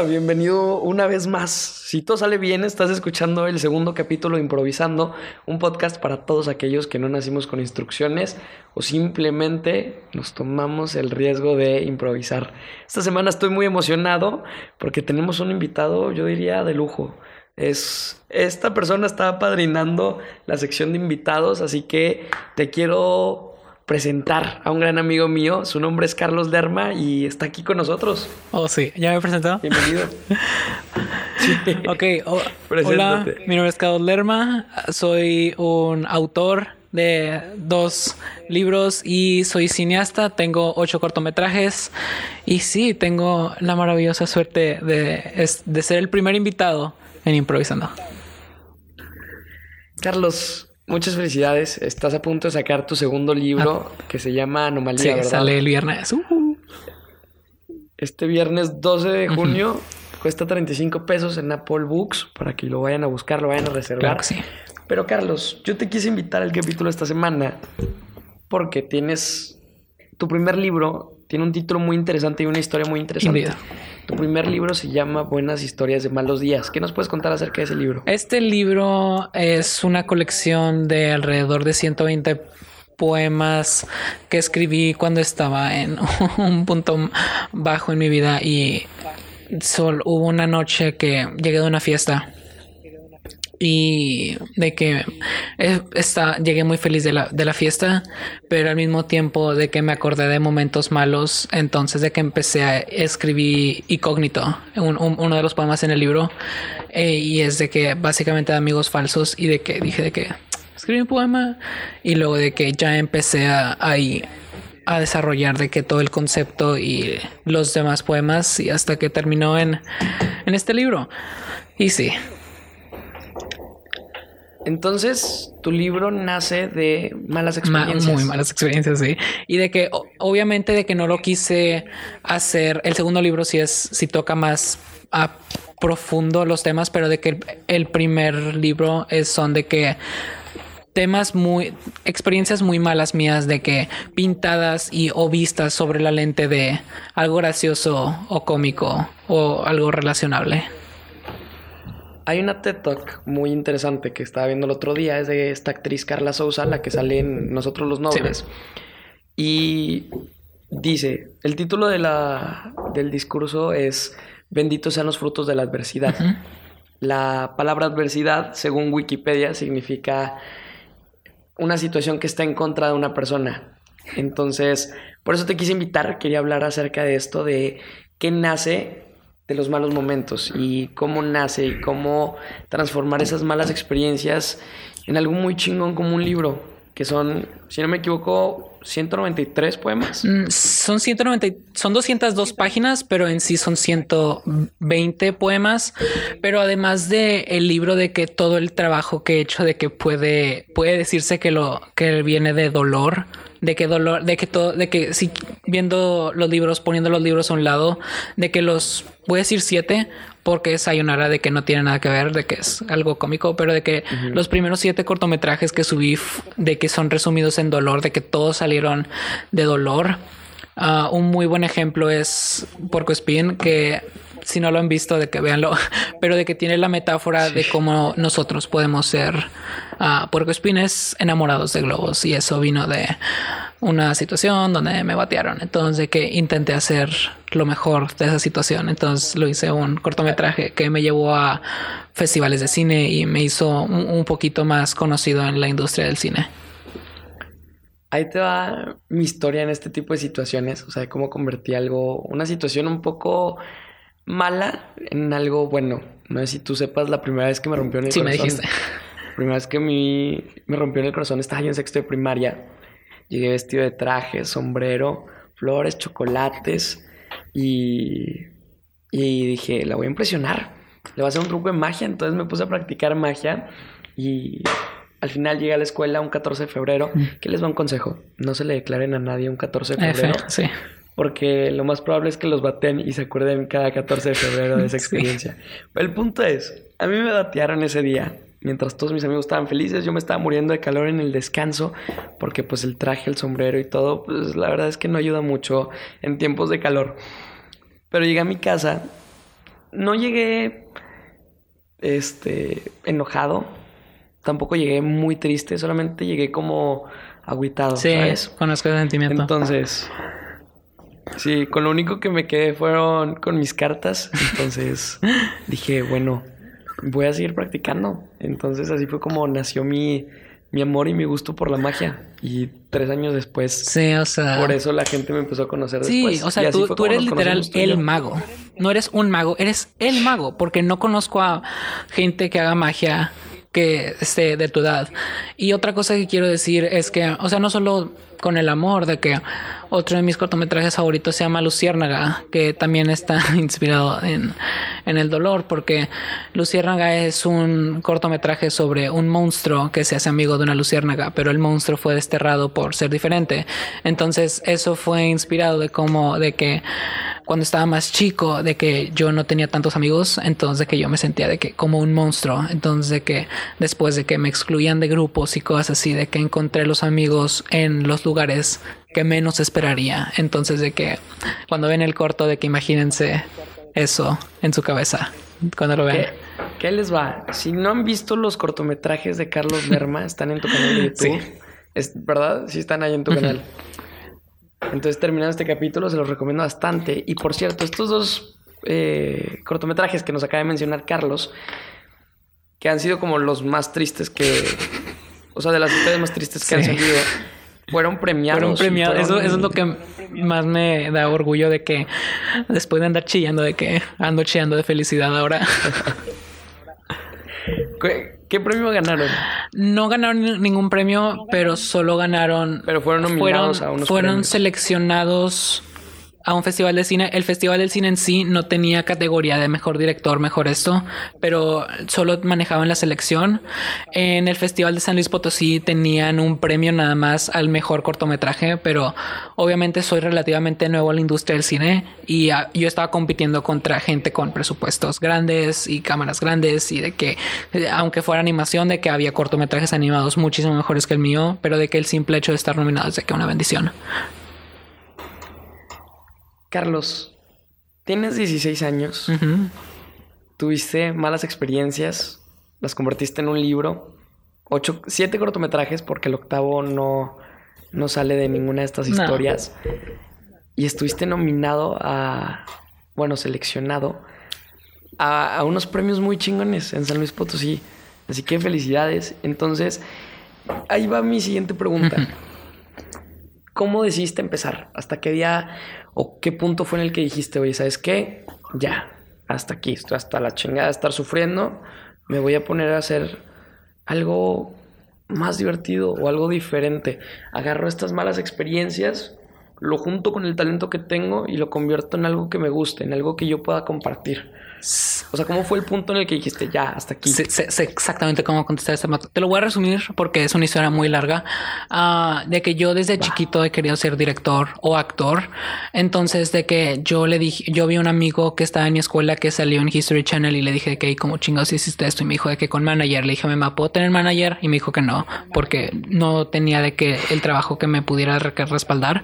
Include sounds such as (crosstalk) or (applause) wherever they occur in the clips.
Bienvenido una vez más. Si todo sale bien, estás escuchando el segundo capítulo de Improvisando, un podcast para todos aquellos que no nacimos con instrucciones o simplemente nos tomamos el riesgo de improvisar. Esta semana estoy muy emocionado porque tenemos un invitado, yo diría, de lujo. Es, esta persona está padrinando la sección de invitados, así que te quiero presentar a un gran amigo mío. Su nombre es Carlos Lerma y está aquí con nosotros. Oh, sí, ya me he presentado. Bienvenido. (laughs) Ok, hola, mi nombre es Carlos Lerma. Soy un autor de dos libros y soy cineasta. Tengo ocho cortometrajes y sí, tengo la maravillosa suerte de, de ser el primer invitado en Improvisando. Carlos, Muchas felicidades. Estás a punto de sacar tu segundo libro ah. que se llama Anomalía, sí, sale el viernes. Uh. Este viernes 12 de junio cuesta 35 pesos en Apple Books para que lo vayan a buscar, lo vayan a reservar. sí. Pero Carlos, yo te quise invitar al capítulo esta semana porque tienes tu primer libro tiene un título muy interesante y una historia muy interesante. Tu primer libro se llama Buenas historias de malos días. ¿Qué nos puedes contar acerca de ese libro? Este libro es una colección de alrededor de 120 poemas que escribí cuando estaba en (laughs) un punto bajo en mi vida y solo hubo una noche que llegué de una fiesta y de que está, llegué muy feliz de la, de la fiesta, pero al mismo tiempo de que me acordé de momentos malos, entonces de que empecé a escribir incógnito, uno de los poemas en el libro, eh, y es de que básicamente de amigos falsos y de que dije de que escribí un poema y luego de que ya empecé a, a desarrollar de que todo el concepto y los demás poemas y hasta que terminó en, en este libro. Y sí, entonces, tu libro nace de malas experiencias. muy malas experiencias, sí. Y de que, obviamente, de que no lo quise hacer. El segundo libro sí es, sí toca más a profundo los temas, pero de que el, primer libro es, son de que temas muy, experiencias muy malas mías de que pintadas y o vistas sobre la lente de algo gracioso o cómico o algo relacionable. Hay una TED Talk muy interesante que estaba viendo el otro día, es de esta actriz Carla Souza, la que sale en Nosotros los Nobles. Y dice, el título de la, del discurso es Benditos sean los frutos de la adversidad. La palabra adversidad, según Wikipedia, significa una situación que está en contra de una persona. Entonces, por eso te quise invitar, quería hablar acerca de esto, de qué nace de los malos momentos y cómo nace y cómo transformar esas malas experiencias en algo muy chingón como un libro, que son, si no me equivoco, 193 poemas. Mm, son 190, son 202 páginas, pero en sí son 120 poemas. Pero además de el libro de que todo el trabajo que he hecho de que puede, puede decirse que lo que viene de dolor de que dolor, de que todo, de que si viendo los libros, poniendo los libros a un lado, de que los voy a decir siete, porque es Sayonara de que no tiene nada que ver, de que es algo cómico, pero de que los primeros siete cortometrajes que subí, de que son resumidos en dolor, de que todos salieron de dolor. Ah, un muy buen ejemplo es Porco Spin, que si no lo han visto, de que véanlo, (laughs) pero de que tiene la metáfora de cómo nosotros podemos ser uh, puercoespines enamorados de globos. Y eso vino de una situación donde me batearon. Entonces, de que intenté hacer lo mejor de esa situación. Entonces, lo hice un cortometraje que me llevó a festivales de cine y me hizo un, poquito más conocido en la industria del cine. Ahí te va mi historia en este tipo de situaciones, o sea, cómo convertí algo, una situación un poco mala en algo bueno. No sé si tú sepas la primera vez que me rompió en el corazón. Sí, me dijiste. La (laughs) primera vez que mi, me rompió en el corazón estaba yo en sexto de primaria. Llegué vestido de traje, sombrero, flores, chocolates y, y dije, la voy a impresionar. Le voy a hacer un truco de magia. Entonces me puse a practicar magia y al final llegué a la escuela un 14 de febrero. Mm. ¿Qué les va un consejo? No se le declaren a nadie un 14 de febrero. sí porque lo más probable es que los baten y se acuerden cada 14 de febrero de esa (laughs) experiencia. El punto es, a mí me batearon ese día, mientras todos mis amigos estaban felices, yo me estaba muriendo de calor en el descanso, porque pues el traje, el sombrero y todo, pues la verdad es que no ayuda mucho en tiempos de calor. Pero llegué a mi casa no llegué este enojado. Tampoco llegué muy triste, solamente llegué como agüitado. Sí, conozco el sentimiento. Entonces, sí, con lo único que me quedé fueron con mis cartas. Entonces (laughs) dije, bueno, voy a seguir practicando. Entonces así fue como nació mi, mi amor y mi gusto por la magia. Y tres años después. Sí, o sea. Por eso la gente me empezó a conocer sí, después. Sí, o sea, tú, tú eres literal el mago. No eres un mago, eres el mago. Porque no conozco a gente que haga magia que esté de tu edad. Y otra cosa que quiero decir es que, o sea, no solo con el amor, de que otro de mis cortometrajes favoritos se llama Luciérnaga, que también está (laughs) inspirado en, en el dolor, porque Luciérnaga es un cortometraje sobre un monstruo que se hace amigo de una luciérnaga, pero el monstruo fue desterrado por ser diferente. Entonces, eso fue inspirado de cómo, de que cuando estaba más chico, de que yo no tenía tantos amigos, entonces de que yo me sentía de que como un monstruo, entonces que después de que me excluían de grupos y cosas así, de que encontré los amigos en los lugares que menos esperaría. Entonces de que cuando ven el corto, de que imagínense eso en su cabeza cuando lo ven. ¿Qué, les va? Si no han visto los cortometrajes de Carlos Lerma, (laughs) están en tu canal de YouTube. Sí. ¿Es verdad? Sí están ahí en tu canal. Entonces, terminando este capítulo, se los recomiendo bastante. Y por cierto, estos dos eh, cortometrajes que nos acaba de mencionar Carlos, que han sido como los más tristes que. O sea, de las historias más tristes que han salido. Fueron premiados. Fueron premiados. Eso, es lo que más me da orgullo de que después de andar chillando, de que ando chillando de felicidad ahora. (laughs) ¿Qué, premio ganaron? No ganaron ningún premio, pero solo ganaron. Pero fueron nominados a unos Fueron seleccionados a un festival de cine. El festival del cine en sí no tenía categoría de mejor director, mejor esto, pero solo manejaban la selección. En el festival de San Luis Potosí tenían un premio nada más al mejor cortometraje, pero obviamente soy relativamente nuevo a la industria del cine y yo estaba compitiendo contra gente con presupuestos grandes y cámaras grandes y de que, aunque fuera animación, de que había cortometrajes animados muchísimo mejores que el mío, pero de que el simple hecho de estar nominado es de que una bendición. Carlos, tienes 16 años. Tuviste malas experiencias. Las convertiste en un libro. Ocho, siete cortometrajes, porque el octavo no, no sale de ninguna de estas historias. Y estuviste nominado a. Bueno, seleccionado a, unos premios muy chingones en San Luis Potosí. Así que felicidades. Entonces, ahí va mi siguiente pregunta. ¿Cómo decidiste empezar? ¿Hasta qué día ¿O qué punto fue en el que dijiste, oye, ¿sabes qué? Ya, hasta aquí, estoy hasta la chingada de estar sufriendo, me voy a poner a hacer algo más divertido o algo diferente. Agarro estas malas experiencias, lo junto con el talento que tengo y lo convierto en algo que me guste, en algo que yo pueda compartir. O sea, ¿cómo fue el punto en el que dijiste ya hasta aquí? Sé, exactamente cómo contestar esta Te lo voy a resumir porque es una historia muy larga. Ah, de que yo desde chiquito he querido ser director o actor. Entonces, de que yo le dije, yo vi un amigo que estaba en mi escuela que salió en History Channel y le dije que como chingados hiciste esto y me dijo de que con manager. Le dije, ¿me puedo tener manager? Y me dijo que no, porque no tenía de que el trabajo que me pudiera respaldar.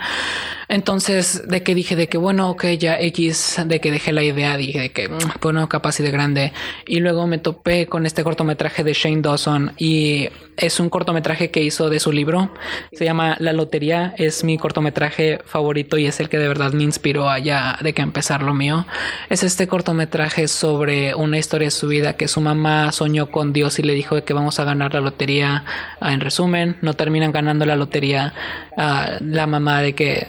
Entonces, de que dije de que bueno, ok, ya X, de que dejé la idea, dije de que bueno, capaz y de grande. Y luego me topé con este cortometraje de Shane Dawson y es un cortometraje que hizo de su libro. Se llama La Lotería. Es mi cortometraje favorito y es el que de verdad me inspiró allá de que empezar lo mío. Es este cortometraje sobre una historia de su vida que su mamá soñó con Dios y le dijo que vamos a ganar la lotería. Ah, en resumen, no terminan ganando la lotería. Ah, la mamá de que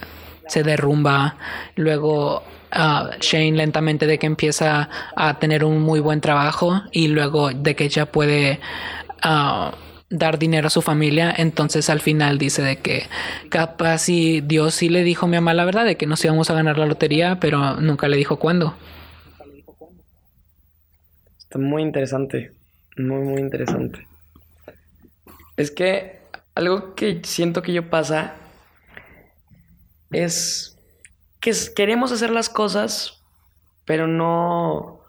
se derrumba. Luego Shane lentamente de que empieza a tener un muy buen trabajo y luego de que ella puede uh, dar dinero a su familia. Entonces al final dice de que capaz y Dios sí le dijo mi mamá la verdad de que nos íbamos a ganar la lotería, pero nunca le dijo cuándo. Está muy interesante, muy, muy interesante. Es que algo que siento que yo pasa es que queremos hacer las cosas, pero no...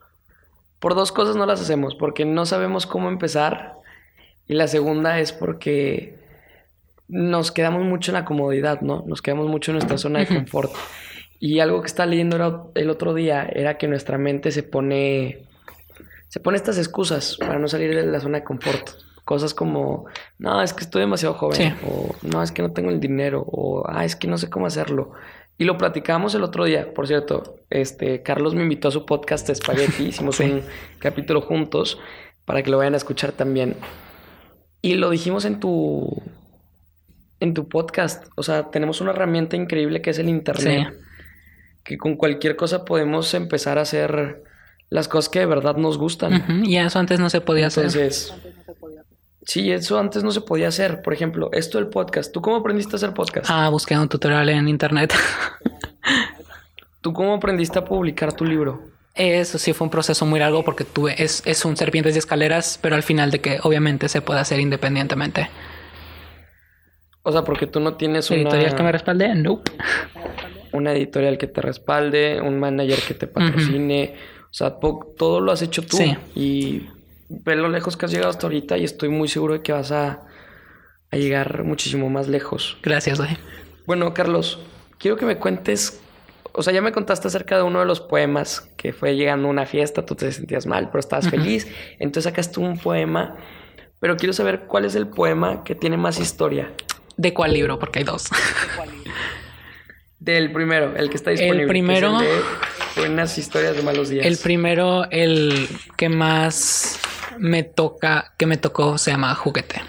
Por dos cosas no las hacemos, porque no sabemos cómo empezar y la segunda es porque nos quedamos mucho en la comodidad, ¿no? Nos quedamos mucho en nuestra zona de confort. Y algo que estaba leyendo el otro día era que nuestra mente se pone, se pone estas excusas para no salir de la zona de confort. Cosas como, no, es que estoy demasiado joven, o no, es que no tengo el dinero, o ah, es que no sé cómo hacerlo. Y lo platicamos el otro día, por cierto. Este, Carlos me invitó a su podcast de Spaghetti, (laughs) hicimos un capítulo juntos para que lo vayan a escuchar también. Y lo dijimos en tu en tu podcast. O sea, tenemos una herramienta increíble que es el internet. Que con cualquier cosa podemos empezar a hacer las cosas que de verdad nos gustan. Y eso antes no se podía Entonces, hacer. Sí, eso antes no se podía hacer. Por ejemplo, esto del podcast. ¿Tú cómo aprendiste a hacer podcast? Ah, busqué un tutorial en internet. ¿Tú cómo aprendiste a publicar tu libro? Eso sí fue un proceso muy largo porque tuve, es, es un serpientes y escaleras, pero al final de que obviamente se puede hacer independientemente. O sea, porque tú no tienes una... ¿Editorial que me respalde? No. Una editorial que te respalde, un manager que te patrocine. O sea, todo lo has hecho tú. Sí. Y ve lo lejos que has llegado hasta ahorita y estoy muy seguro de que vas a, a llegar muchísimo más lejos. Gracias, güey. Bueno, Carlos, quiero que me cuentes... O sea, ya me contaste acerca de uno de los poemas que fue llegando a una fiesta, tú te sentías mal, pero estabas feliz. Entonces sacaste un poema, pero quiero saber cuál es el poema que tiene más historia. ¿De cuál libro? Porque hay dos. Del primero, el que está disponible. El primero. de buenas historias de malos días. El primero, el que más me toca, que me tocó, se llama Juguete.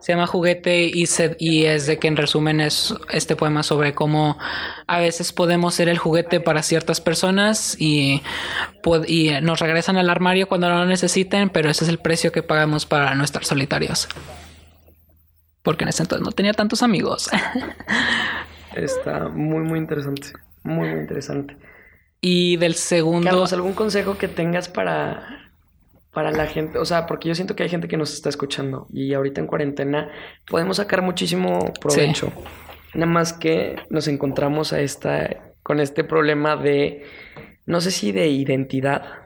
Se llama Juguete y, y es de que en resumen es este poema sobre cómo a veces podemos ser el juguete para ciertas personas y, y nos regresan al armario cuando no lo necesiten, pero ese es el precio que pagamos para no estar solitarios porque en ese entonces no tenía tantos amigos. (laughs) Está muy, muy interesante. Muy, muy interesante. Y del segundo. Carlos, ¿algún consejo que tengas para, para la gente? O sea, porque yo siento que hay gente que nos está escuchando y ahorita en cuarentena podemos sacar muchísimo provecho. Nada más que nos encontramos a esta, con este problema de, no sé si de identidad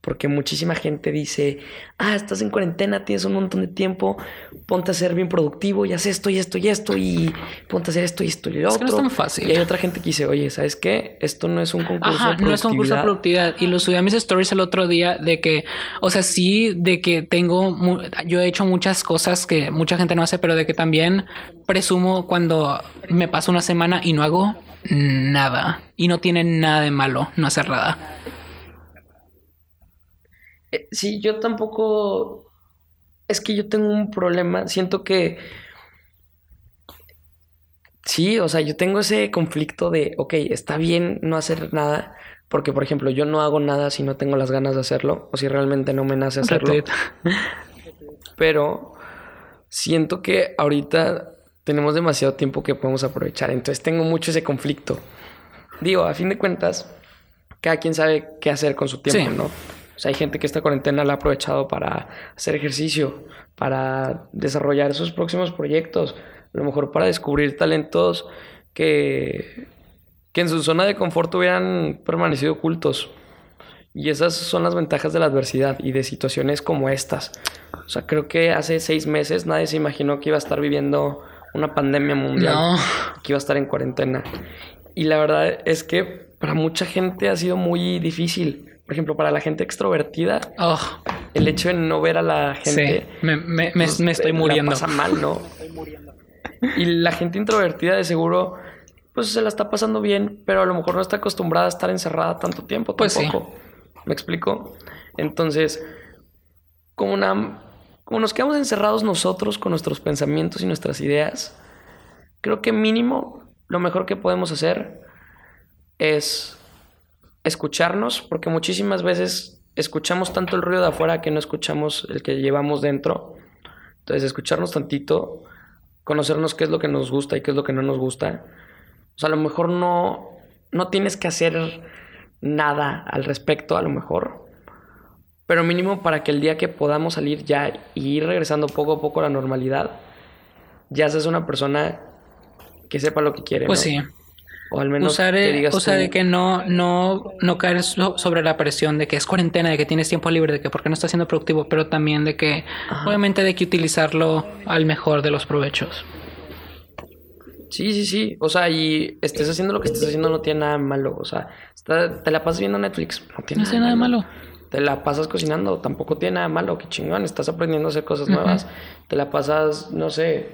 porque muchísima gente dice, ah, estás en cuarentena, tienes un montón de tiempo, ponte a ser bien productivo y haz esto y esto y esto y ponte a hacer esto y esto y lo otro. Es que no es tan fácil. Y hay otra gente que dice, oye, ¿sabes qué? Esto no es un concurso Ajá, de productividad. no es un concurso de productividad. Y lo subí a mis stories el otro día de que, o sea, sí, de que tengo, yo he hecho muchas cosas que mucha gente no hace, pero de que también presumo cuando me paso una semana y no hago nada. Y no tiene nada de malo no hacer nada. Eh, sí, yo tampoco. Es que yo tengo un problema. Siento que. Sí, o sea, yo tengo ese conflicto de, ok, está bien no hacer nada, porque por ejemplo, yo no hago nada si no tengo las ganas de hacerlo, o si realmente no me nace hacerlo. (laughs) Pero siento que ahorita tenemos demasiado tiempo que podemos aprovechar, entonces tengo mucho ese conflicto. Digo, a fin de cuentas, cada quien sabe qué hacer con su tiempo, ¿no? O sea, hay gente que esta cuarentena la ha aprovechado para hacer ejercicio, para desarrollar sus próximos proyectos, a lo mejor para descubrir talentos que, que en su zona de confort hubieran permanecido ocultos. Y esas son las ventajas de la adversidad y de situaciones como estas. O sea, creo que hace seis meses nadie se imaginó que iba a estar viviendo una pandemia mundial, que iba a estar en cuarentena. Y la verdad es que para mucha gente ha sido muy difícil por ejemplo, para la gente extrovertida, oh. el hecho de no ver a la gente. Sí. Me, me, me, pues, estoy muriendo. La pasa mal, ¿no? Y la gente introvertida, de seguro, pues se la está pasando bien, pero a lo mejor no está acostumbrada a estar encerrada tanto tiempo pues tampoco. ¿Me explico? Entonces, como, una, como nos quedamos encerrados nosotros con nuestros pensamientos y nuestras ideas, creo que mínimo lo mejor que podemos hacer es escucharnos, porque muchísimas veces escuchamos tanto el ruido de afuera que no escuchamos el que llevamos dentro. Entonces, escucharnos tantito, conocernos qué es lo que nos gusta y qué es lo que no nos gusta. O sea, a lo mejor no, no tienes que hacer nada al respecto, a lo mejor. Pero mínimo para que el día que podamos salir ya y ir regresando poco a poco a la normalidad, ya seas una persona que sepa lo que quiere. Pues sí. O al menos usar, que digas de que no, no, no caer sobre la presión de que es cuarentena, de que tienes tiempo libre, de que porque no estás siendo productivo, pero también de que obviamente de que utilizarlo al mejor de los provechos. Sí, sí, sí. O sea, y estés haciendo lo que estés haciendo no tiene nada malo. O sea, te la pasas viendo Netflix, no tiene nada, nada malo. Te la pasas cocinando, tampoco tiene nada malo. Qué chingón, estás aprendiendo a hacer cosas nuevas. Te la pasas, no sé.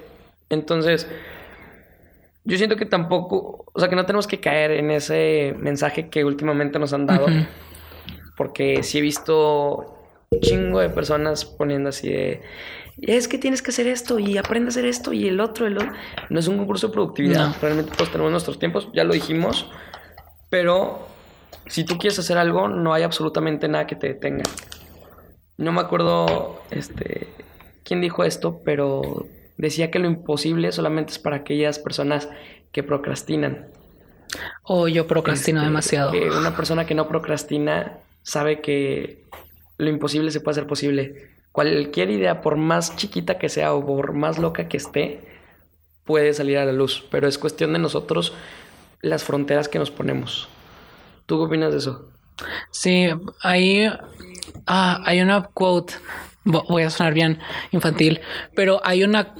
Entonces, yo siento que tampoco, o sea, que no tenemos que caer en ese mensaje que últimamente nos han dado. Porque sí he visto chingo de personas poniendo así de es que tienes que hacer esto y aprende a hacer esto y el otro, el otro. No es un concurso de productividad. Realmente todos tenemos nuestros tiempos, ya lo dijimos. Pero si tú quieres hacer algo, no hay absolutamente nada que te detenga. No me acuerdo este, quién dijo esto, pero decía que lo imposible solamente es para aquellas personas que procrastinan. O oh, yo procrastino este, demasiado. Que una persona que no procrastina sabe que lo imposible se puede hacer posible cualquier idea, por más chiquita que sea o por más loca que esté, puede salir a la luz. Pero es cuestión de nosotros las fronteras que nos ponemos. ¿Tú qué opinas de eso? Sí, ahí ah, hay una quote, voy a sonar bien infantil, pero hay una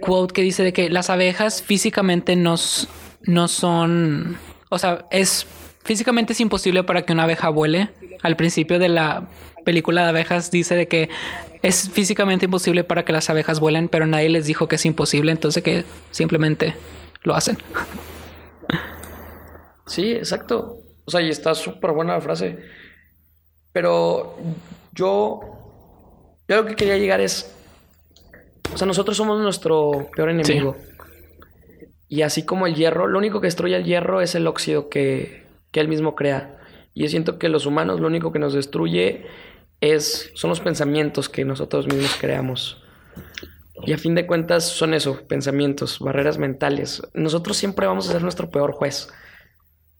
quote que dice de que las abejas físicamente no, no son, o sea, es físicamente es imposible para que una abeja vuele. Al principio de la película de abejas dice de que es físicamente imposible para que las abejas vuelen, pero nadie les dijo que es imposible, entonces que simplemente lo hacen. Sí, exacto. O sea, y está súper buena la frase. Pero yo, yo lo que quería llegar es, o sea, nosotros somos nuestro peor enemigo. Y así como el hierro, lo único que destruye el hierro es el óxido que, que él mismo crea. Y yo siento que los humanos lo único que nos destruye es, son los pensamientos que nosotros mismos creamos. Y a fin de cuentas son eso, pensamientos, barreras mentales. Nosotros siempre vamos a ser nuestro peor juez.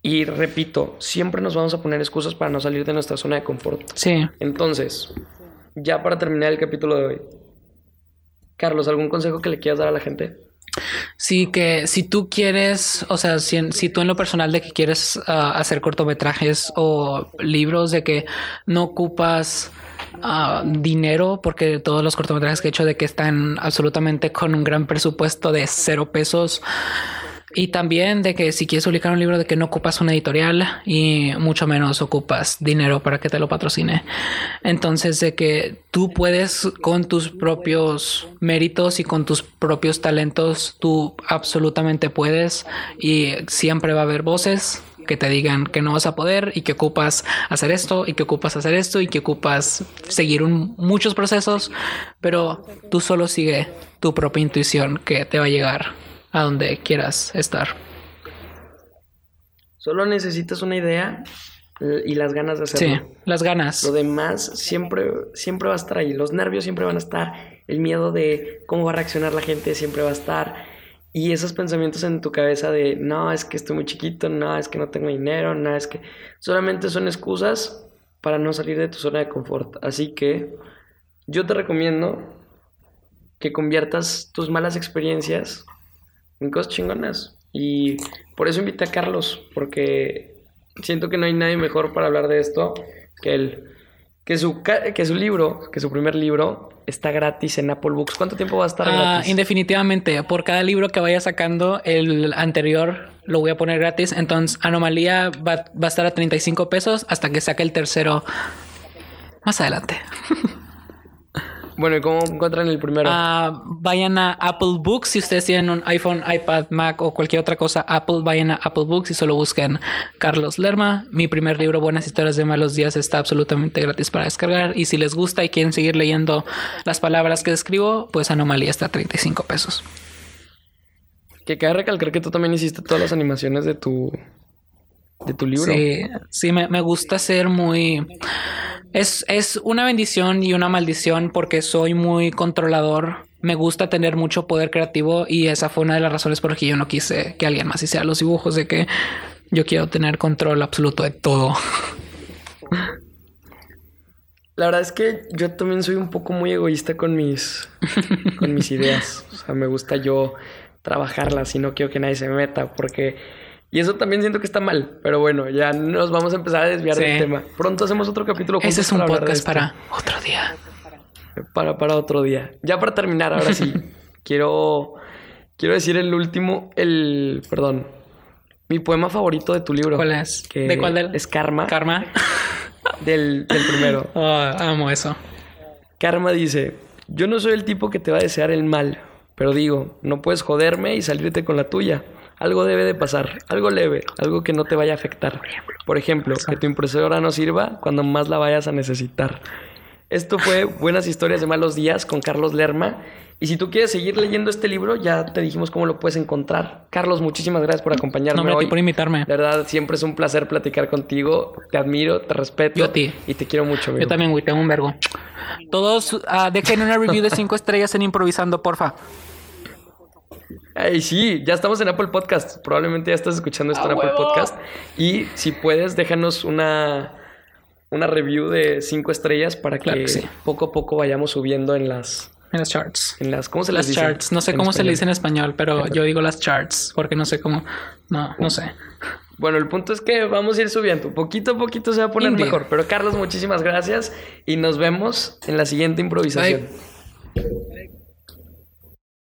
Y repito, siempre nos vamos a poner excusas para no salir de nuestra zona de confort. Sí. Entonces, ya para terminar el capítulo de hoy, Carlos, ¿algún consejo que le quieras dar a la gente? Sí, que si tú quieres, o sea, si, tú en lo personal de que quieres ah, hacer cortometrajes o libros, de que no ocupas ah, dinero, porque todos los cortometrajes que he hecho de que están absolutamente con un gran presupuesto de cero pesos, y también de que si quieres publicar un libro de que no ocupas una editorial y mucho menos ocupas dinero para que te lo patrocine. Entonces de que tú puedes con tus propios méritos y con tus propios talentos, tú absolutamente puedes y siempre va a haber voces que te digan que no vas a poder y que ocupas hacer esto y que ocupas hacer esto y que ocupas seguir muchos procesos, pero tú solo sigue tu propia intuición que te va a llegar a donde quieras estar. Solo necesitas una idea eh, y las ganas de hacerlo. Sí, las ganas. Lo demás siempre, siempre va a estar ahí. Los nervios siempre van a estar. El miedo de cómo va a reaccionar la gente siempre va a estar. Y esos pensamientos en tu cabeza de no, es que estoy muy chiquito, no, es que no tengo dinero, no, es que solamente son excusas para no salir de tu zona de confort. Así que yo te recomiendo que conviertas tus malas experiencias en cosas chingonas. Y por eso invité a Carlos, porque siento que no hay nadie mejor para hablar de esto que él. Que su, que su libro, que su primer libro, está gratis en Apple Books. ¿Cuánto tiempo va a estar ah, gratis? Indefinitivamente. Por cada libro que vaya sacando, el anterior lo voy a poner gratis. Entonces, Anomalía va, va a estar a 35 pesos hasta que saque el tercero más adelante. (laughs) Bueno, ¿y cómo encuentran el primero? Ah, vayan a Apple Books. Si ustedes tienen un iPhone, iPad, Mac o cualquier otra cosa, Apple, vayan a Apple Books y solo busquen Carlos Lerma. Mi primer libro, Buenas Historias de Malos Días, está absolutamente gratis para descargar. Y si les gusta y quieren seguir leyendo las palabras que escribo, pues Anomalía está a 35 pesos. Que cabe recalcar que tú también hiciste todas las animaciones de tu, de tu libro. Sí, sí, me, me gusta ser muy es, es una bendición y una maldición porque soy muy controlador. Me gusta tener mucho poder creativo y esa fue una de las razones por las que yo no quise que alguien más hiciera los dibujos, de que yo quiero tener control absoluto de todo. La verdad es que yo también soy un poco muy egoísta con mis, con mis (laughs) ideas. O sea, me gusta yo trabajarlas y no quiero que nadie se meta porque y eso también siento que está mal, pero bueno, ya nos vamos a empezar a desviar del tema. Pronto hacemos otro capítulo. Ese es un podcast para otro día. Para, para otro día. Ya para terminar, ahora sí, (laughs) quiero, quiero decir el último, el, perdón, mi poema favorito de tu libro. ¿Cuál es? que ¿De cuál del? Es Karma. Karma. (laughs) Del, del primero. (laughs) Oh, amo eso. Karma dice, yo no soy el tipo que te va a desear el mal, pero digo, no puedes joderme y salirte con la tuya. Algo debe de pasar, algo leve, algo que no te vaya a afectar. Por ejemplo, que tu impresora no sirva cuando más la vayas a necesitar. Esto fue Buenas historias de malos días con Carlos Lerma. Y si tú quieres seguir leyendo este libro, ya te dijimos cómo lo puedes encontrar. Carlos, muchísimas gracias por acompañarme No, hombre, a ti hoy. por invitarme. La verdad, siempre es un placer platicar contigo. Te admiro, te respeto. Yo a ti. Y te quiero mucho, amigo. Yo también, güey, tengo un vergo. Todos ah, dejen una review de cinco estrellas en improvisando, porfa. Ay, sí, ya estamos en Apple Podcast. Probablemente ya estás escuchando esto ¡A en Apple! Podcast. Y si puedes, déjanos una, una review de cinco estrellas para Claro que sí. poco a poco vayamos subiendo en las. En las charts. En las ¿Cómo se Las charts. No sé cómo se le dice en español? pero yo digo las charts porque no sé cómo. No, no sé. Bueno, el punto es que vamos a ir subiendo. Poquito a poquito se va a poner mejor. Pero Carlos, muchísimas gracias y nos vemos en la siguiente improvisación. Bye.